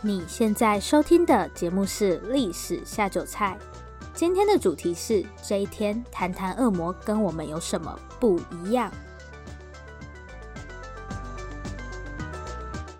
你现在收听的节目是《历史下酒菜》，今天的主题是这一天谈谈恶魔跟我们有什么不一样。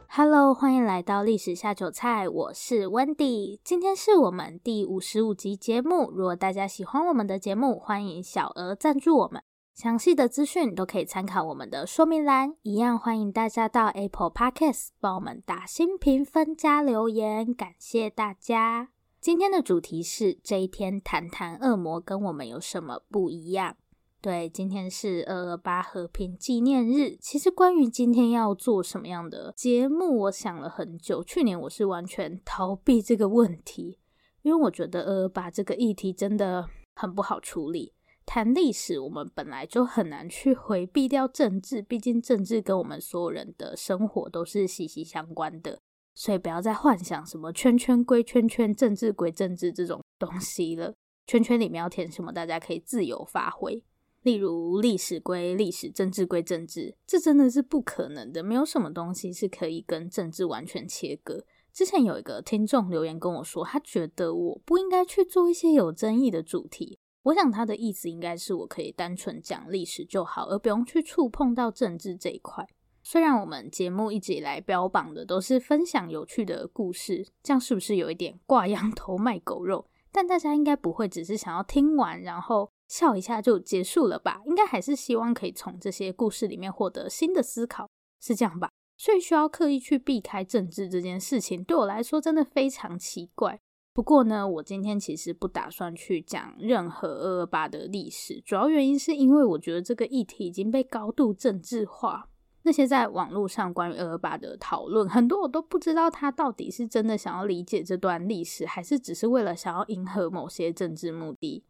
Hello，欢迎来到《历史下酒菜》，我是 Wendy，今天是我们第五十五集节目。如果大家喜欢我们的节目，欢迎小额赞助我们。详细的资讯都可以参考我们的说明栏。一样欢迎大家到 Apple Podcast 帮我们打新评分加留言，感谢大家。今天的主题是这一天谈谈恶魔跟我们有什么不一样？对，今天是二二八和平纪念日。其实关于今天要做什么样的节目，我想了很久。去年我是完全逃避这个问题，因为我觉得二二八这个议题真的很不好处理。谈历史，我们本来就很难去回避掉政治，毕竟政治跟我们所有人的生活都是息息相关的。所以不要再幻想什么圈圈归圈圈，政治归政治这种东西了。圈圈里面要填什么，大家可以自由发挥。例如历史归历史，政治归政治，这真的是不可能的。没有什么东西是可以跟政治完全切割。之前有一个听众留言跟我说，他觉得我不应该去做一些有争议的主题。我想他的意思应该是我可以单纯讲历史就好，而不用去触碰到政治这一块。虽然我们节目一直以来标榜的都是分享有趣的故事，这样是不是有一点挂羊头卖狗肉？但大家应该不会只是想要听完然后笑一下就结束了吧？应该还是希望可以从这些故事里面获得新的思考，是这样吧？所以需要刻意去避开政治这件事情，对我来说真的非常奇怪。不过呢，我今天其实不打算去讲任何二二八的历史，主要原因是因为我觉得这个议题已经被高度政治化。那些在网络上关于二二八的讨论，很多我都不知道他到底是真的想要理解这段历史，还是只是为了想要迎合某些政治目的。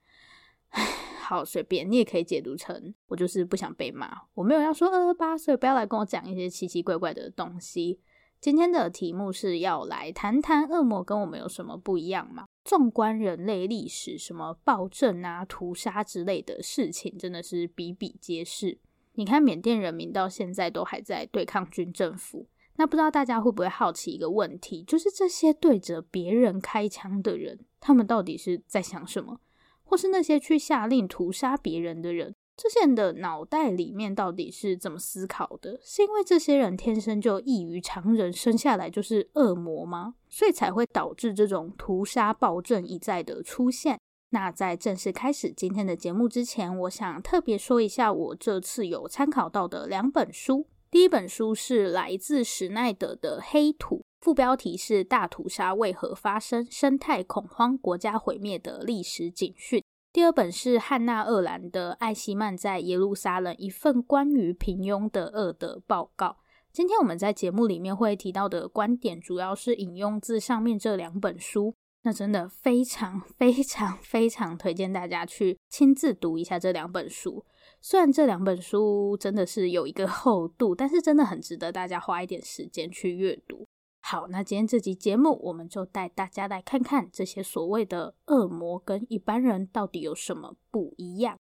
唉，好，随便，你也可以解读成我就是不想被骂，我没有要说二二八，所以不要来跟我讲一些奇奇怪怪的东西。今天的题目是要来谈谈恶魔跟我们有什么不一样嘛？纵观人类历史，什么暴政啊、屠杀之类的事情，真的是比比皆是。你看缅甸人民到现在都还在对抗军政府，那不知道大家会不会好奇一个问题，就是这些对着别人开枪的人，他们到底是在想什么？或是那些去下令屠杀别人的人？这些人的脑袋里面到底是怎么思考的？是因为这些人天生就异于常人，生下来就是恶魔吗？所以才会导致这种屠杀暴政一再的出现？那在正式开始今天的节目之前，我想特别说一下我这次有参考到的两本书。第一本书是来自史奈德的《黑土》，副标题是“大屠杀为何发生？生态恐慌，国家毁灭的历史警讯”。第二本是汉娜·鄂兰的《艾希曼在耶路撒冷：一份关于平庸的恶的报告》。今天我们在节目里面会提到的观点，主要是引用自上面这两本书。那真的非常非常非常推荐大家去亲自读一下这两本书。虽然这两本书真的是有一个厚度，但是真的很值得大家花一点时间去阅读。好，那今天这集节目，我们就带大家来看看这些所谓的恶魔跟一般人到底有什么不一样。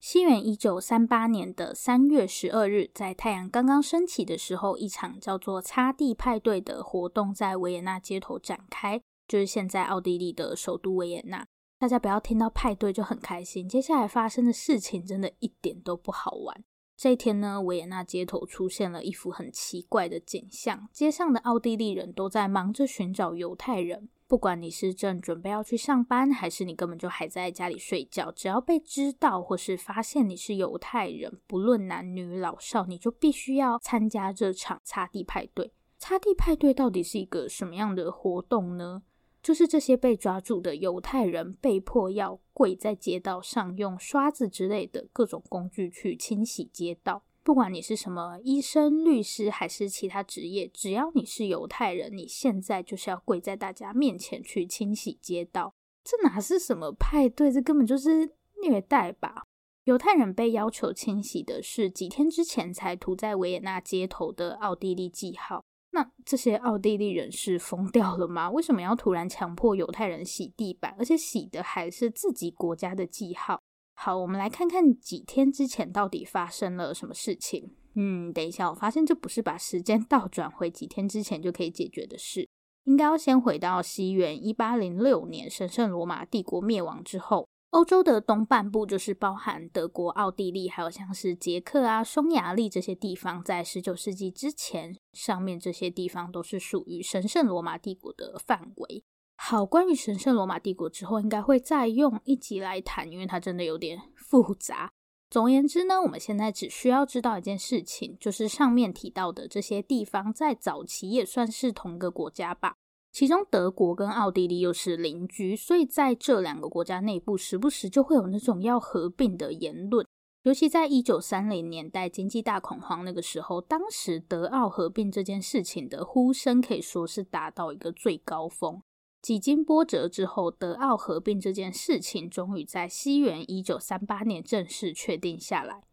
西元一九三八年的三月十二日，在太阳刚刚升起的时候，一场叫做“擦地派对”的活动在维也纳街头展开，就是现在奥地利的首都维也纳。大家不要听到派对就很开心，接下来发生的事情真的一点都不好玩。这一天呢，维也纳街头出现了一幅很奇怪的景象。街上的奥地利人都在忙着寻找犹太人。不管你是正准备要去上班，还是你根本就还在家里睡觉，只要被知道或是发现你是犹太人，不论男女老少，你就必须要参加这场擦地派对。擦地派对到底是一个什么样的活动呢？就是这些被抓住的犹太人被迫要跪在街道上，用刷子之类的各种工具去清洗街道。不管你是什么医生、律师还是其他职业，只要你是犹太人，你现在就是要跪在大家面前去清洗街道。这哪是什么派对？这根本就是虐待吧！犹太人被要求清洗的是几天之前才涂在维也纳街头的奥地利记号。那这些奥地利人是疯掉了吗？为什么要突然强迫犹太人洗地板，而且洗的还是自己国家的记号？好，我们来看看几天之前到底发生了什么事情。嗯，等一下，我发现这不是把时间倒转回几天之前就可以解决的事，应该要先回到西元一八零六年，神圣罗马帝国灭亡之后。欧洲的东半部就是包含德国、奥地利，还有像是捷克啊、匈牙利这些地方，在十九世纪之前，上面这些地方都是属于神圣罗马帝国的范围。好，关于神圣罗马帝国之后，应该会再用一集来谈，因为它真的有点复杂。总而言之呢，我们现在只需要知道一件事情，就是上面提到的这些地方，在早期也算是同个国家吧。其中德国跟奥地利又是邻居，所以在这两个国家内部，时不时就会有那种要合并的言论。尤其在一九三零年代经济大恐慌那个时候，当时德奥合并这件事情的呼声可以说是达到一个最高峰。几经波折之后，德奥合并这件事情终于在西元一九三八年正式确定下来。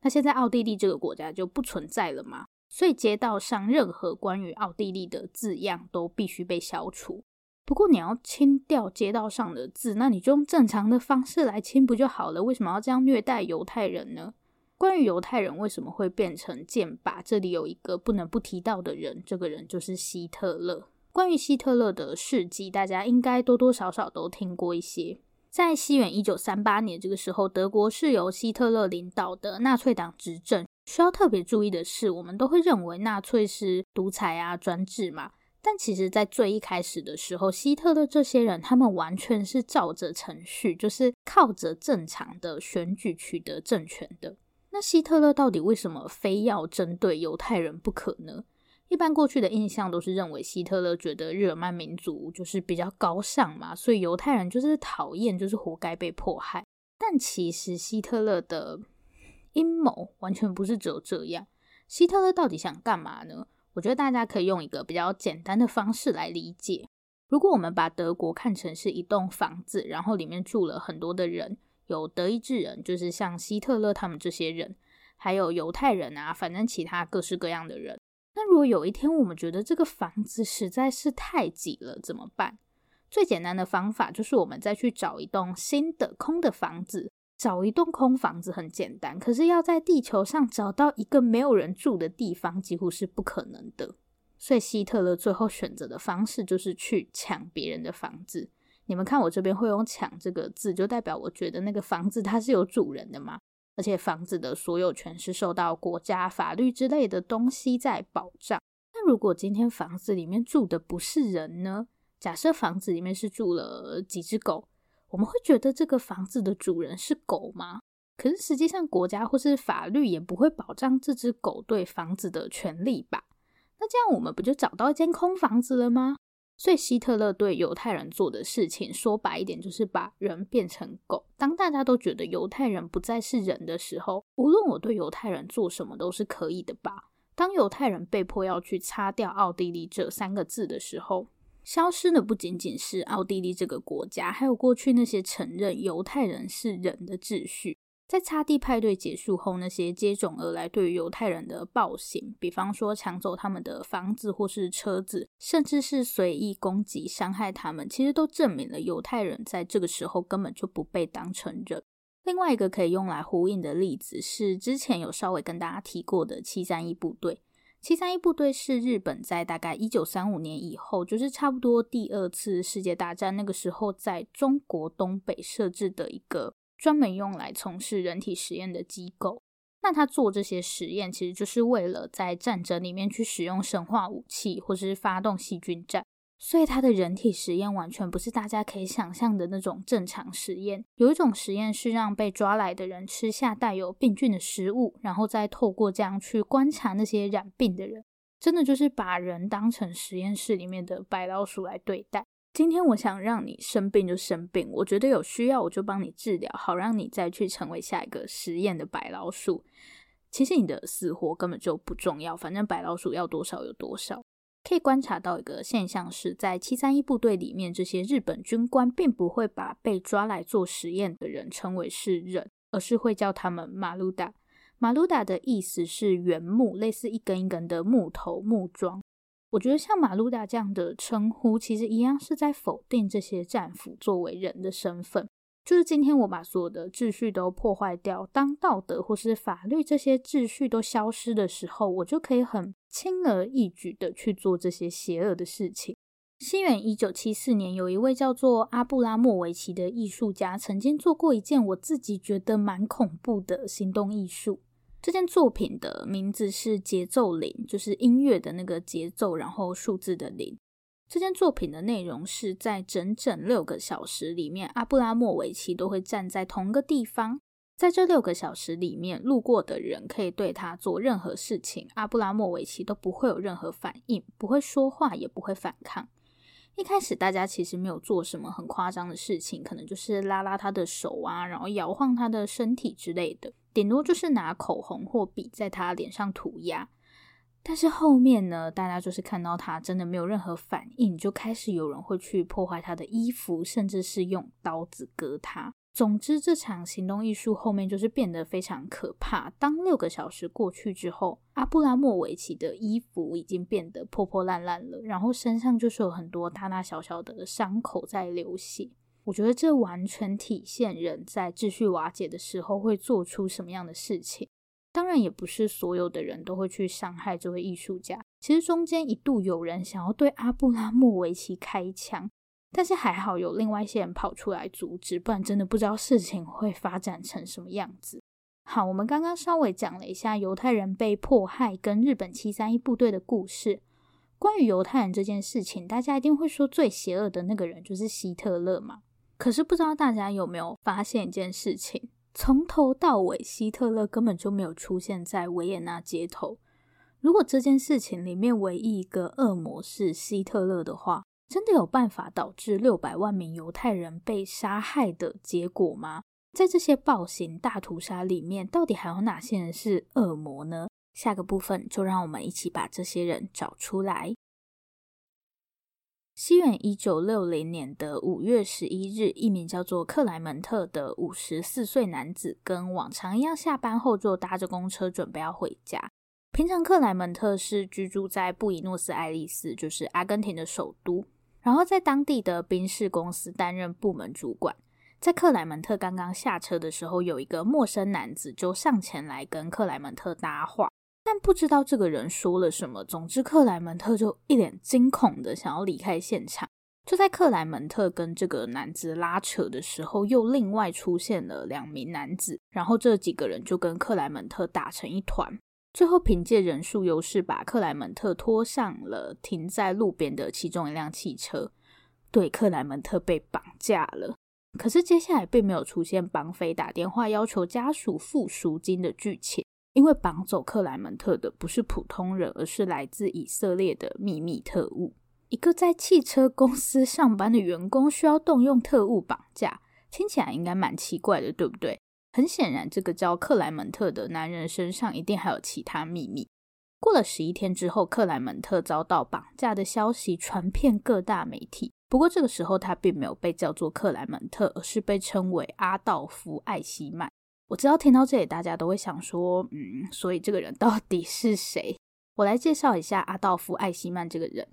那现在奥地利这个国家就不存在了吗？所以街道上任何关于奥地利的字样都必须被消除。不过你要清掉街道上的字，那你就用正常的方式来清不就好了？为什么要这样虐待犹太人呢？关于犹太人为什么会变成剑拔，这里有一个不能不提到的人，这个人就是希特勒。关于希特勒的事迹，大家应该多多少少都听过一些。在西元一九三八年这个时候，德国是由希特勒领导的纳粹党执政。需要特别注意的是，我们都会认为纳粹是独裁啊、专制嘛。但其实，在最一开始的时候，希特勒这些人，他们完全是照着程序，就是靠着正常的选举取得政权的。那希特勒到底为什么非要针对犹太人不可呢？一般过去的印象都是认为希特勒觉得日耳曼民族就是比较高尚嘛，所以犹太人就是讨厌，就是活该被迫害。但其实希特勒的阴谋完全不是只有这样。希特勒到底想干嘛呢？我觉得大家可以用一个比较简单的方式来理解。如果我们把德国看成是一栋房子，然后里面住了很多的人，有德意志人，就是像希特勒他们这些人，还有犹太人啊，反正其他各式各样的人。那如果有一天我们觉得这个房子实在是太挤了，怎么办？最简单的方法就是我们再去找一栋新的空的房子。找一栋空房子很简单，可是要在地球上找到一个没有人住的地方，几乎是不可能的。所以希特勒最后选择的方式就是去抢别人的房子。你们看我这边会用“抢”这个字，就代表我觉得那个房子它是有主人的嘛，而且房子的所有权是受到国家法律之类的东西在保障。那如果今天房子里面住的不是人呢？假设房子里面是住了几只狗。我们会觉得这个房子的主人是狗吗？可是实际上，国家或是法律也不会保障这只狗对房子的权利吧？那这样我们不就找到一间空房子了吗？所以希特勒对犹太人做的事情，说白一点，就是把人变成狗。当大家都觉得犹太人不再是人的时候，无论我对犹太人做什么都是可以的吧？当犹太人被迫要去擦掉奥地利这三个字的时候，消失的不仅仅是奥地利这个国家，还有过去那些承认犹太人是人的秩序。在擦地派对结束后，那些接踵而来对于犹太人的暴行，比方说抢走他们的房子或是车子，甚至是随意攻击、伤害他们，其实都证明了犹太人在这个时候根本就不被当成人。另外一个可以用来呼应的例子是，之前有稍微跟大家提过的七三一部队。七三一部队是日本在大概一九三五年以后，就是差不多第二次世界大战那个时候，在中国东北设置的一个专门用来从事人体实验的机构。那他做这些实验，其实就是为了在战争里面去使用生化武器，或是发动细菌战。所以他的人体实验完全不是大家可以想象的那种正常实验。有一种实验是让被抓来的人吃下带有病菌的食物，然后再透过这样去观察那些染病的人。真的就是把人当成实验室里面的白老鼠来对待。今天我想让你生病就生病，我觉得有需要我就帮你治疗，好让你再去成为下一个实验的白老鼠。其实你的死活根本就不重要，反正白老鼠要多少有多少。可以观察到一个现象是，在七三一部队里面，这些日本军官并不会把被抓来做实验的人称为是人，而是会叫他们马鲁达。马鲁达的意思是原木，类似一根一根的木头木桩。我觉得像马鲁达这样的称呼，其实一样是在否定这些战俘作为人的身份。就是今天我把所有的秩序都破坏掉，当道德或是法律这些秩序都消失的时候，我就可以很轻而易举的去做这些邪恶的事情。西元一九七四年，有一位叫做阿布拉莫维奇的艺术家，曾经做过一件我自己觉得蛮恐怖的行动艺术。这件作品的名字是节奏零，就是音乐的那个节奏，然后数字的零。这件作品的内容是在整整六个小时里面，阿布拉莫维奇都会站在同一个地方，在这六个小时里面，路过的人可以对他做任何事情，阿布拉莫维奇都不会有任何反应，不会说话，也不会反抗。一开始大家其实没有做什么很夸张的事情，可能就是拉拉他的手啊，然后摇晃他的身体之类的，顶多就是拿口红或笔在他脸上涂鸦。但是后面呢，大家就是看到他真的没有任何反应，就开始有人会去破坏他的衣服，甚至是用刀子割他。总之，这场行动艺术后面就是变得非常可怕。当六个小时过去之后，阿布拉莫维奇的衣服已经变得破破烂烂了，然后身上就是有很多大大小小的伤口在流血。我觉得这完全体现人在秩序瓦解的时候会做出什么样的事情。当然，也不是所有的人都会去伤害这位艺术家。其实中间一度有人想要对阿布拉莫维奇开枪。但是还好有另外一些人跑出来阻止，不然真的不知道事情会发展成什么样子。好，我们刚刚稍微讲了一下犹太人被迫害跟日本七三一部队的故事。关于犹太人这件事情，大家一定会说最邪恶的那个人就是希特勒嘛。可是不知道大家有没有发现一件事情，从头到尾希特勒根本就没有出现在维也纳街头。如果这件事情里面唯一一个恶魔是希特勒的话，真的有办法导致六百万名犹太人被杀害的结果吗？在这些暴行大屠杀里面，到底还有哪些人是恶魔呢？下个部分就让我们一起把这些人找出来。西元一九六零年的五月十一日，一名叫做克莱门特的五十四岁男子，跟往常一样下班后就搭着公车准备要回家。平常克莱门特是居住在布宜诺斯艾利斯，就是阿根廷的首都。然后在当地的宾士公司担任部门主管。在克莱门特刚刚下车的时候，有一个陌生男子就上前来跟克莱门特搭话，但不知道这个人说了什么。总之，克莱门特就一脸惊恐的想要离开现场。就在克莱门特跟这个男子拉扯的时候，又另外出现了两名男子，然后这几个人就跟克莱门特打成一团。最后凭借人数优势，把克莱门特拖上了停在路边的其中一辆汽车。对，克莱门特被绑架了。可是接下来并没有出现绑匪打电话要求家属付赎金的剧情，因为绑走克莱门特的不是普通人，而是来自以色列的秘密特务。一个在汽车公司上班的员工需要动用特务绑架，听起来应该蛮奇怪的，对不对？很显然，这个叫克莱门特的男人身上一定还有其他秘密。过了十一天之后，克莱门特遭到绑架的消息传遍各大媒体。不过这个时候，他并没有被叫做克莱门特，而是被称为阿道夫·艾希曼。我知道听到这里，大家都会想说，嗯，所以这个人到底是谁？我来介绍一下阿道夫·艾希曼这个人。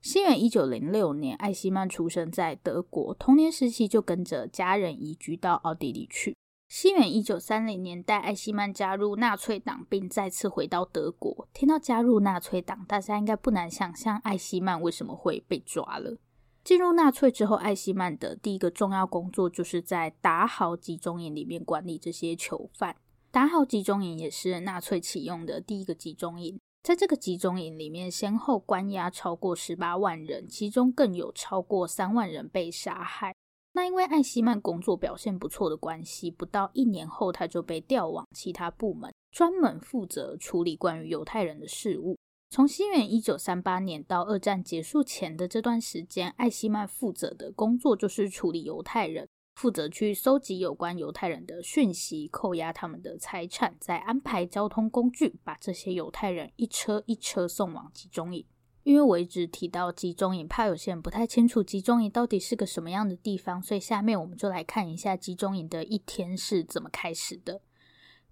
西元一九零六年，艾希曼出生在德国，童年时期就跟着家人移居到奥地利去。西元一九三零年代，艾希曼加入纳粹党，并再次回到德国。听到加入纳粹党，大家应该不难想象艾希曼为什么会被抓了。进入纳粹之后，艾希曼的第一个重要工作就是在达豪集中营里面管理这些囚犯。达豪集中营也是纳粹启用的第一个集中营，在这个集中营里面，先后关押超过十八万人，其中更有超过三万人被杀害。那因为艾希曼工作表现不错的关系，不到一年后他就被调往其他部门，专门负责处理关于犹太人的事务。从西元一九三八年到二战结束前的这段时间，艾希曼负责的工作就是处理犹太人，负责去搜集有关犹太人的讯息，扣押他们的财产，再安排交通工具，把这些犹太人一车一车送往集中营。因为我一直提到集中营，怕有些人不太清楚集中营到底是个什么样的地方，所以下面我们就来看一下集中营的一天是怎么开始的。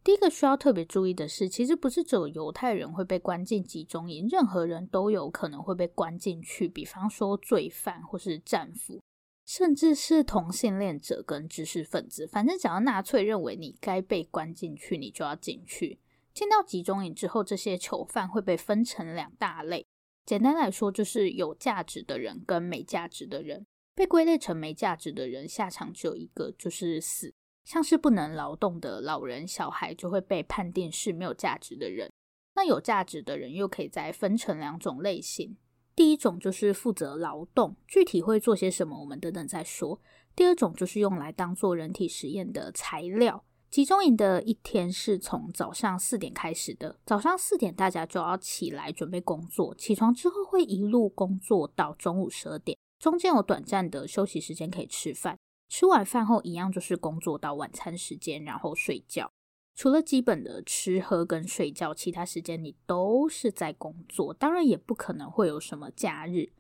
第一个需要特别注意的是，其实不是只有犹太人会被关进集中营，任何人都有可能会被关进去，比方说罪犯或是战俘。甚至是同性恋者跟知识分子。反正只要纳粹认为你该被关进去，你就要进去。进到集中营之后，这些囚犯会被分成两大类。简单来说，就是有价值的人跟没价值的人。被归类成没价值的人，下场只有一个，就是死。像是不能劳动的老人、小孩，就会被判定是没有价值的人。那有价值的人又可以再分成两种类型。第一种就是负责劳动，具体会做些什么，我们等等再说。第二种就是用来当做人体实验的材料。集中营的一天是从早上四点开始的，早上四点大家就要起来准备工作，起床之后会一路工作到中午十二点，中间有短暂的休息时间可以吃饭，吃完饭后一样就是工作到晚餐时间，然后睡觉。除了基本的吃喝跟睡觉，其他时间你都是在工作，当然也不可能会有什么假日。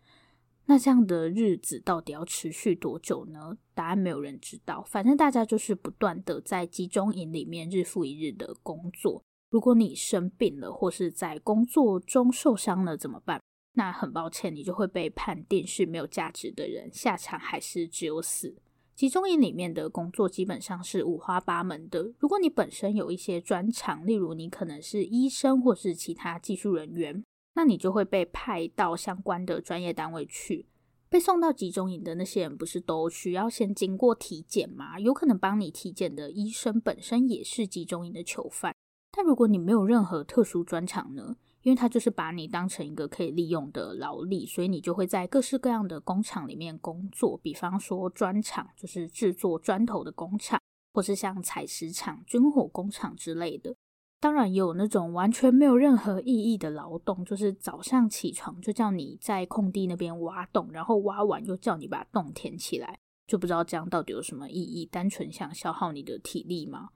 那这样的日子到底要持续多久呢？答案没有人知道。反正大家就是不断的在集中营里面日复一日的工作。如果你生病了，或是在工作中受伤了怎么办？那很抱歉，你就会被判定是没有价值的人，下场还是只有死。集中营里面的工作基本上是五花八门的。如果你本身有一些专长，例如你可能是医生或是其他技术人员。那你就会被派到相关的专业单位去。被送到集中营的那些人，不是都需要先经过体检吗？有可能帮你体检的医生本身也是集中营的囚犯。但如果你没有任何特殊专长呢？因为他就是把你当成一个可以利用的劳力，所以你就会在各式各样的工厂里面工作。比方说砖厂，就是制作砖头的工厂，或是像采石场、军火工厂之类的。当然也有那种完全没有任何意义的劳动，就是早上起床就叫你在空地那边挖洞，然后挖完又叫你把洞填起来，就不知道这样到底有什么意义？单纯想消耗你的体力吗？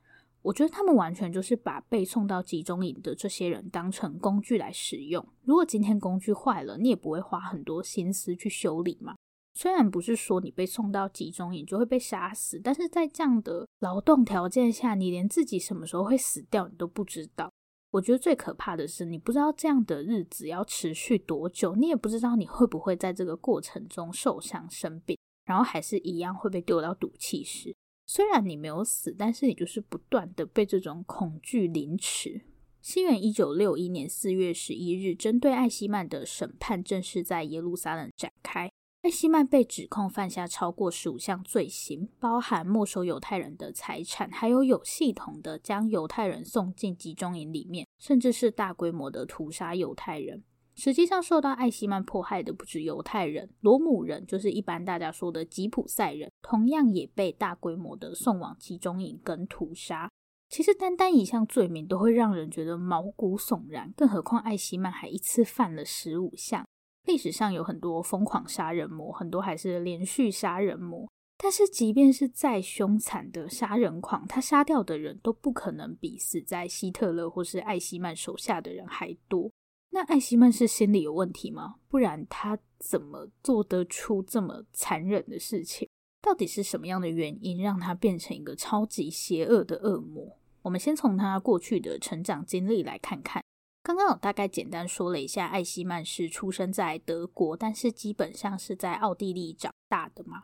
我觉得他们完全就是把被送到集中营的这些人当成工具来使用。如果今天工具坏了，你也不会花很多心思去修理嘛。虽然不是说你被送到集中营就会被杀死，但是在这样的劳动条件下，你连自己什么时候会死掉你都不知道。我觉得最可怕的是，你不知道这样的日子要持续多久，你也不知道你会不会在这个过程中受伤生病，然后还是一样会被丢到毒气室。虽然你没有死，但是你就是不断的被这种恐惧凌迟。西元一九六一年四月十一日，针对艾希曼的审判正式在耶路撒冷展开。艾希曼被指控犯下超过十五项罪行，包含没收犹太人的财产，还有有系统的将犹太人送进集中营里面，甚至是大规模的屠杀犹太人。实际上，受到艾希曼迫害的不止犹太人，罗姆人就是一般大家说的吉普赛人，同样也被大规模的送往集中营跟屠杀。其实，单单一项罪名都会让人觉得毛骨悚然，更何况艾希曼还一次犯了十五项。历史上有很多疯狂杀人魔，很多还是连续杀人魔。但是，即便是再凶残的杀人狂，他杀掉的人都不可能比死在希特勒或是艾希曼手下的人还多。那艾希曼是心理有问题吗？不然他怎么做得出这么残忍的事情？到底是什么样的原因让他变成一个超级邪恶的恶魔？我们先从他过去的成长经历来看看。刚刚我大概简单说了一下，艾希曼是出生在德国，但是基本上是在奥地利长大的嘛。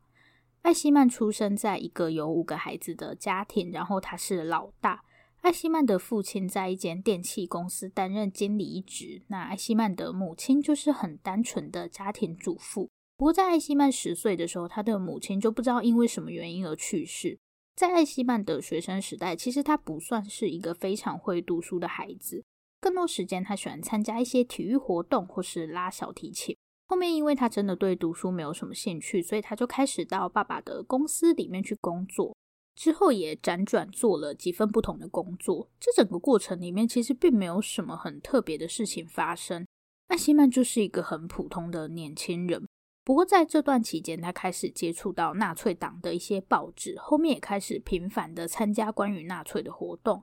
艾希曼出生在一个有五个孩子的家庭，然后他是老大。艾希曼的父亲在一间电器公司担任经理一职，那艾希曼的母亲就是很单纯的家庭主妇。不过在艾希曼十岁的时候，他的母亲就不知道因为什么原因而去世。在艾希曼的学生时代，其实他不算是一个非常会读书的孩子。更多时间，他喜欢参加一些体育活动，或是拉小提琴。后面，因为他真的对读书没有什么兴趣，所以他就开始到爸爸的公司里面去工作。之后也辗转做了几份不同的工作。这整个过程里面，其实并没有什么很特别的事情发生。艾希曼就是一个很普通的年轻人。不过在这段期间，他开始接触到纳粹党的一些报纸，后面也开始频繁的参加关于纳粹的活动。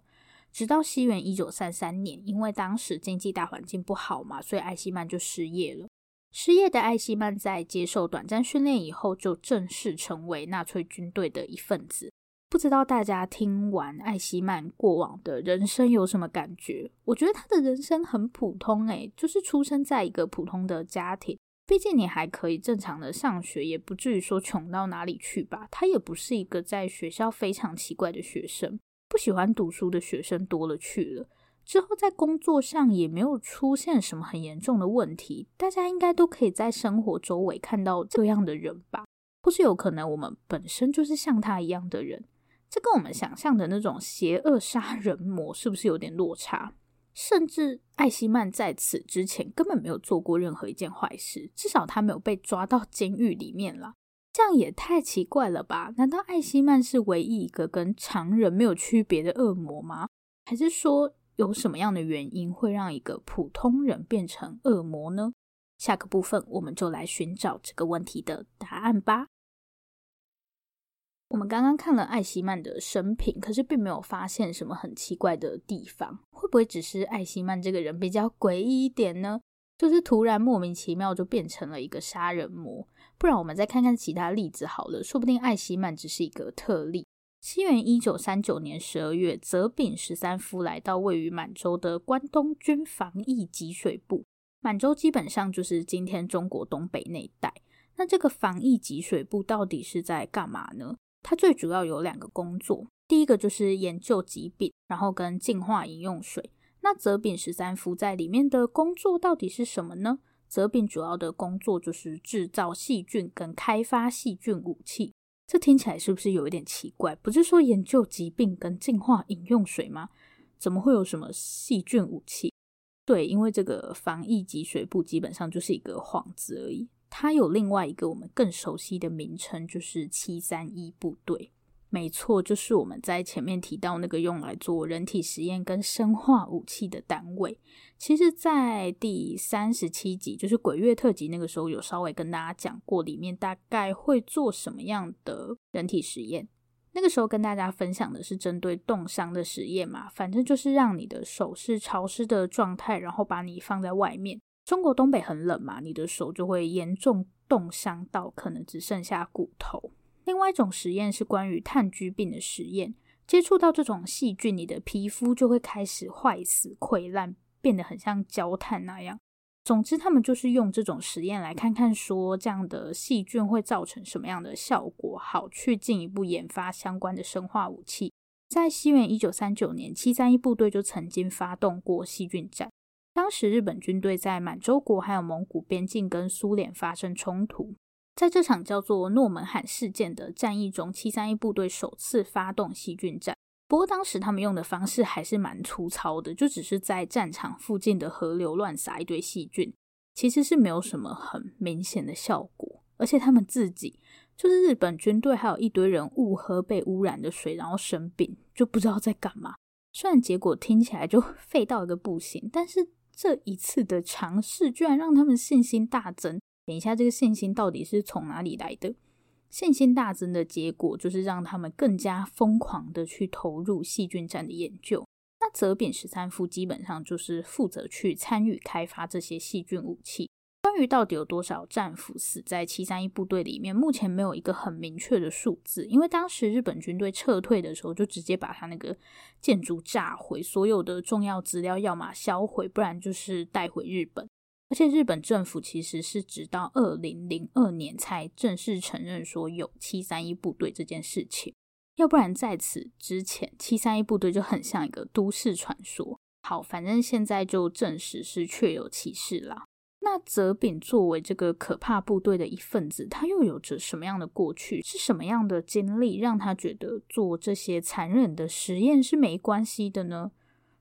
直到西元一九三三年，因为当时经济大环境不好嘛，所以艾希曼就失业了。失业的艾希曼在接受短暂训练以后，就正式成为纳粹军队的一份子。不知道大家听完艾希曼过往的人生有什么感觉？我觉得他的人生很普通，诶，就是出生在一个普通的家庭，毕竟你还可以正常的上学，也不至于说穷到哪里去吧。他也不是一个在学校非常奇怪的学生，不喜欢读书的学生多了去了。之后在工作上也没有出现什么很严重的问题，大家应该都可以在生活周围看到这样的人吧？或是有可能我们本身就是像他一样的人？这跟我们想象的那种邪恶杀人魔是不是有点落差？甚至艾希曼在此之前根本没有做过任何一件坏事，至少他没有被抓到监狱里面啦。这样也太奇怪了吧？难道艾希曼是唯一一个跟常人没有区别的恶魔吗？还是说有什么样的原因会让一个普通人变成恶魔呢？下个部分我们就来寻找这个问题的答案吧。我们刚刚看了艾希曼的生平，可是并没有发现什么很奇怪的地方。会不会只是艾希曼这个人比较诡异一点呢？就是突然莫名其妙就变成了一个杀人魔。不然我们再看看其他例子好了，说不定艾希曼只是一个特例。西元一九三九年十二月，泽丙十三夫来到位于满洲的关东军防疫给水部。满洲基本上就是今天中国东北那一带。那这个防疫给水部到底是在干嘛呢？它最主要有两个工作，第一个就是研究疾病，然后跟净化饮用水。那泽丙十三夫在里面的工作到底是什么呢？泽丙主要的工作就是制造细菌跟开发细菌武器。这听起来是不是有一点奇怪？不是说研究疾病跟净化饮用水吗？怎么会有什么细菌武器？对，因为这个防疫给水部基本上就是一个幌子而已。它有另外一个我们更熟悉的名称，就是七三一部队。没错，就是我们在前面提到那个用来做人体实验跟生化武器的单位。其实，在第三十七集，就是鬼月特辑那个时候，有稍微跟大家讲过，里面大概会做什么样的人体实验。那个时候跟大家分享的是针对冻伤的实验嘛，反正就是让你的手是潮湿的状态，然后把你放在外面。中国东北很冷嘛，你的手就会严重冻伤到可能只剩下骨头。另外一种实验是关于炭疽病的实验，接触到这种细菌，你的皮肤就会开始坏死、溃烂，变得很像焦炭那样。总之，他们就是用这种实验来看看说这样的细菌会造成什么样的效果，好去进一步研发相关的生化武器。在西元一九三九年，七三一部队就曾经发动过细菌战。当时日本军队在满洲国还有蒙古边境跟苏联发生冲突，在这场叫做诺门罕事件的战役中，七三一部队首次发动细菌战。不过当时他们用的方式还是蛮粗糙的，就只是在战场附近的河流乱撒一堆细菌，其实是没有什么很明显的效果。而且他们自己就是日本军队，还有一堆人误喝被污染的水，然后生病，就不知道在干嘛。虽然结果听起来就 废到一个不行，但是。这一次的尝试居然让他们信心大增。等一下，这个信心到底是从哪里来的？信心大增的结果就是让他们更加疯狂的去投入细菌战的研究。那泽扁十三夫基本上就是负责去参与开发这些细菌武器。到底有多少战俘死在七三一部队里面，目前没有一个很明确的数字，因为当时日本军队撤退的时候，就直接把他那个建筑炸毁，所有的重要资料要么销毁，不然就是带回日本。而且日本政府其实是直到二零零二年才正式承认说有七三一部队这件事情，要不然在此之前，七三一部队就很像一个都市传说。好，反正现在就证实是确有其事了。那泽丙作为这个可怕部队的一份子，他又有着什么样的过去？是什么样的经历让他觉得做这些残忍的实验是没关系的呢？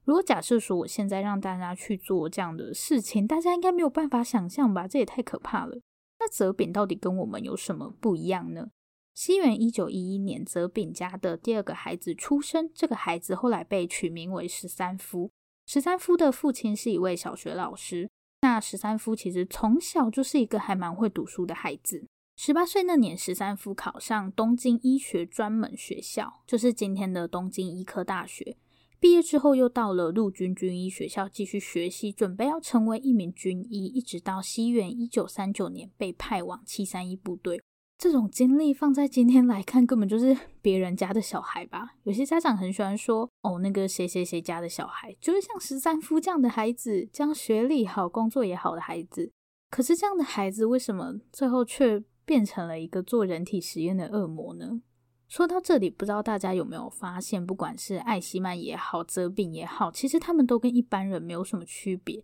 如果假设说我现在让大家去做这样的事情，大家应该没有办法想象吧？这也太可怕了。那泽丙到底跟我们有什么不一样呢？西元一九一一年，泽丙家的第二个孩子出生，这个孩子后来被取名为十三夫。十三夫的父亲是一位小学老师。那十三夫其实从小就是一个还蛮会读书的孩子。十八岁那年，十三夫考上东京医学专门学校，就是今天的东京医科大学。毕业之后，又到了陆军军医学校继续学习，准备要成为一名军医，一直到西元一九三九年被派往七三一部队。这种经历放在今天来看，根本就是别人家的小孩吧？有些家长很喜欢说：“哦，那个谁谁谁家的小孩，就是像十三夫这样的孩子，这样学历好、工作也好的孩子。”可是这样的孩子为什么最后却变成了一个做人体实验的恶魔呢？说到这里，不知道大家有没有发现，不管是艾希曼也好，泽秉也好，其实他们都跟一般人没有什么区别。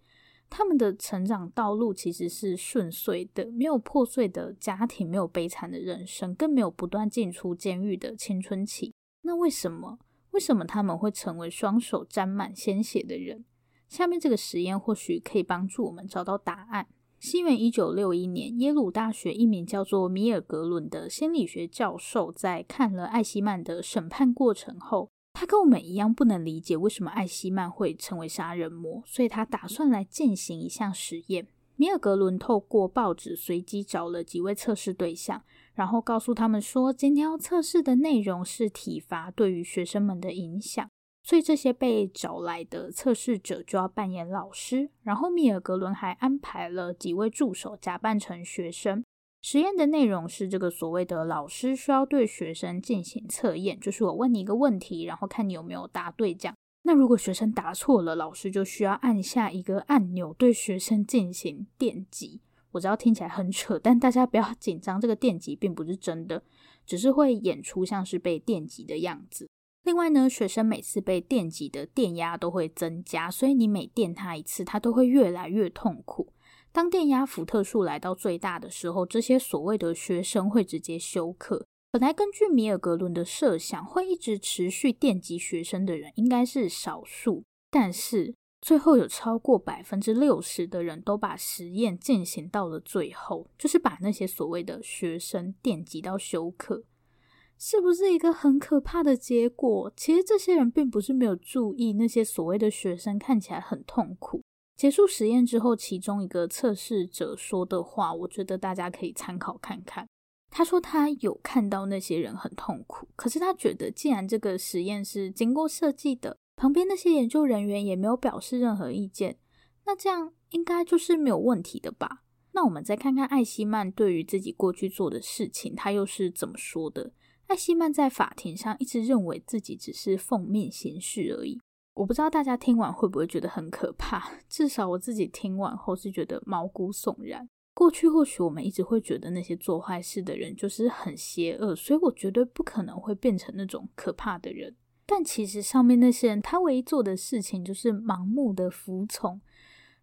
他们的成长道路其实是顺遂的，没有破碎的家庭，没有悲惨的人生，更没有不断进出监狱的青春期。那为什么？为什么他们会成为双手沾满鲜血的人？下面这个实验或许可以帮助我们找到答案。西元一九六一年，耶鲁大学一名叫做米尔格伦的心理学教授，在看了艾希曼的审判过程后，他跟我们一样不能理解为什么艾希曼会成为杀人魔，所以他打算来进行一项实验。米尔格伦透过报纸随机找了几位测试对象，然后告诉他们说，今天要测试的内容是体罚对于学生们的影响。所以这些被找来的测试者就要扮演老师，然后米尔格伦还安排了几位助手假扮成学生。实验的内容是，这个所谓的老师需要对学生进行测验，就是我问你一个问题，然后看你有没有答对这样。那如果学生答错了，老师就需要按下一个按钮，对学生进行电击。我知道听起来很扯，但大家不要 紧张，这个电击并不是真的，只是会演出像是被电击的样子。另外呢，学生每次被电击的电压都会增加，所以你每电他一次，他都会越来越痛苦。当电压伏特数来到最大的时候，这些所谓的学生会直接休克。本来根据米尔格伦的设想，会一直持续电击学生的人应该是少数，但是最后有超过百分之六十的人都把实验进行到了最后，就是把那些所谓的学生电击到休克。是不是一个很可怕的结果？其实这些人并不是没有注意那些所谓的学生看起来很痛苦。结束实验之后，其中一个测试者说的话，我觉得大家可以参考看看。他说他有看到那些人很痛苦，可是他觉得既然这个实验是经过设计的，旁边那些研究人员也没有表示任何意见，那这样应该就是没有问题的吧？那我们再看看艾希曼对于自己过去做的事情，他又是怎么说的？艾希曼在法庭上一直认为自己只是奉命行事而已。我不知道大家听完会不会觉得很可怕？至少我自己听完后是觉得毛骨悚然。过去或许我们一直会觉得那些做坏事的人就是很邪恶，所以我绝对不可能会变成那种可怕的人。但其实上面那些人，他唯一做的事情就是盲目的服从，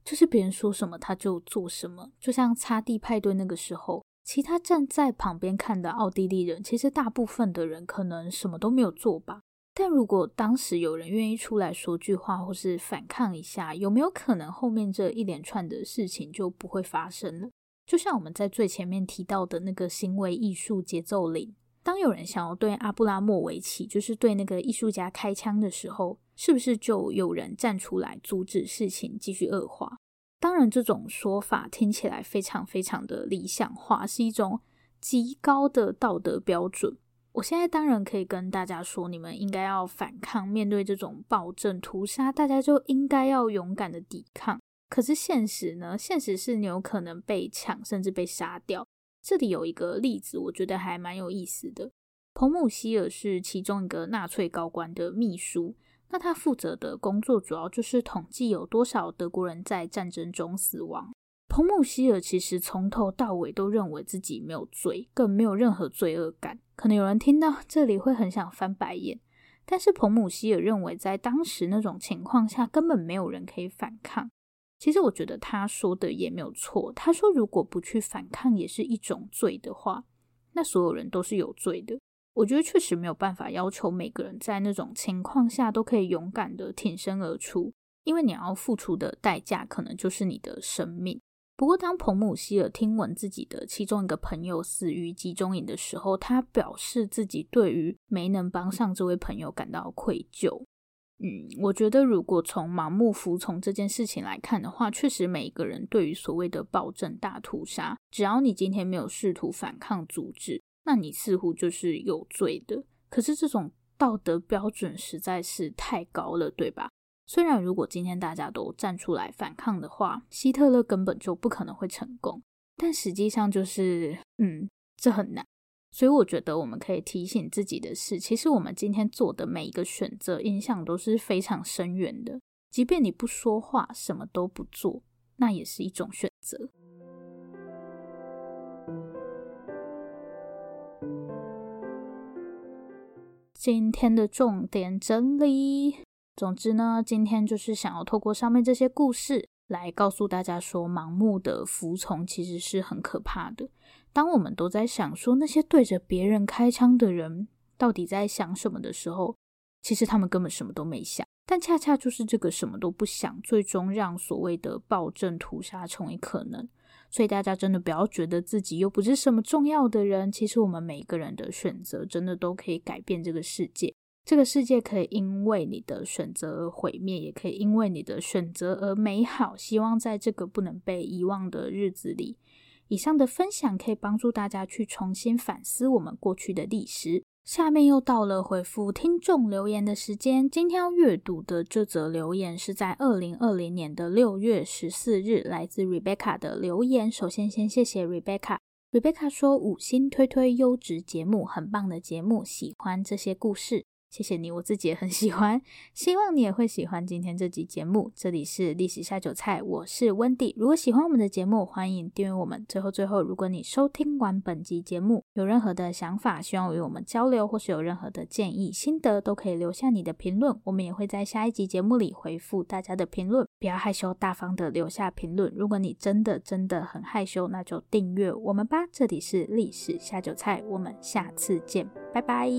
就是别人说什么他就做什么。就像擦地派对那个时候。其他站在旁边看的奥地利人，其实大部分的人可能什么都没有做吧。但如果当时有人愿意出来说句话，或是反抗一下，有没有可能后面这一连串的事情就不会发生了？就像我们在最前面提到的那个行为艺术节奏铃，当有人想要对阿布拉莫维奇，就是对那个艺术家开枪的时候，是不是就有人站出来阻止事情继续恶化？当然，这种说法听起来非常非常的理想化，是一种极高的道德标准。我现在当然可以跟大家说，你们应该要反抗，面对这种暴政屠杀，大家就应该要勇敢的抵抗。可是现实呢？现实是你有可能被抢，甚至被杀掉。这里有一个例子，我觉得还蛮有意思的。彭姆希尔是其中一个纳粹高官的秘书。那他负责的工作主要就是统计有多少德国人在战争中死亡。彭姆希尔其实从头到尾都认为自己没有罪，更没有任何罪恶感。可能有人听到这里会很想翻白眼，但是彭姆希尔认为在当时那种情况下，根本没有人可以反抗。其实我觉得他说的也没有错。他说如果不去反抗也是一种罪的话，那所有人都是有罪的。我觉得确实没有办法要求每个人在那种情况下都可以勇敢的挺身而出，因为你要付出的代价可能就是你的生命。不过，当彭姆希尔听闻自己的其中一个朋友死于集中营的时候，他表示自己对于没能帮上这位朋友感到愧疚。嗯，我觉得如果从盲目服从这件事情来看的话，确实每一个人对于所谓的暴政大屠杀，只要你今天没有试图反抗阻止。那你似乎就是有罪的，可是这种道德标准实在是太高了，对吧？虽然如果今天大家都站出来反抗的话希特勒根本就不可能会成功。但实际上就是嗯这很难。所以我觉得我们可以提醒自己的是其实我们今天做的每一个选择影响都是非常深远的。即便你不说话什么都不做那也是一种选择。今天的重点整理总之呢，今天就是想要透过上面这些故事来告诉大家说，盲目的服从其实是很可怕的。当我们都在想说那些对着别人开枪的人到底在想什么的时候，其实他们根本什么都没想。但恰恰就是这个什么都不想，最终让所谓的暴政屠杀成为可能。所以大家真的不要觉得自己又不是什么重要的人，其实我们每一个人的选择真的都可以改变这个世界。这个世界可以因为你的选择而毁灭，也可以因为你的选择而美好。希望在这个不能被遗忘的日子里，以上的分享可以帮助大家去重新反思我们过去的历史。下面又到了回复听众留言的时间。今天要阅读的这则留言是在二零二零年的六月十四日，来自 Rebecca 的留言。首先，先谢谢 Rebecca。Rebecca 说：“五星推推优质节目，很棒的节目，喜欢这些故事。”谢谢你，我自己也很喜欢，希望你也会喜欢今天这集节目。这里是历史下酒菜，我是温蒂。如果喜欢我们的节目，欢迎订阅我们。最后，最后，如果你收听完本集节目，有任何的想法，希望与我们交流，或是有任何的建议、心得，都可以留下你的评论，我们也会在下一集节目里回复大家的评论。不要害羞，大方的留下评论。如果你真的真的很害羞，那就订阅我们吧。这里是历史下酒菜，我们下次见，拜拜。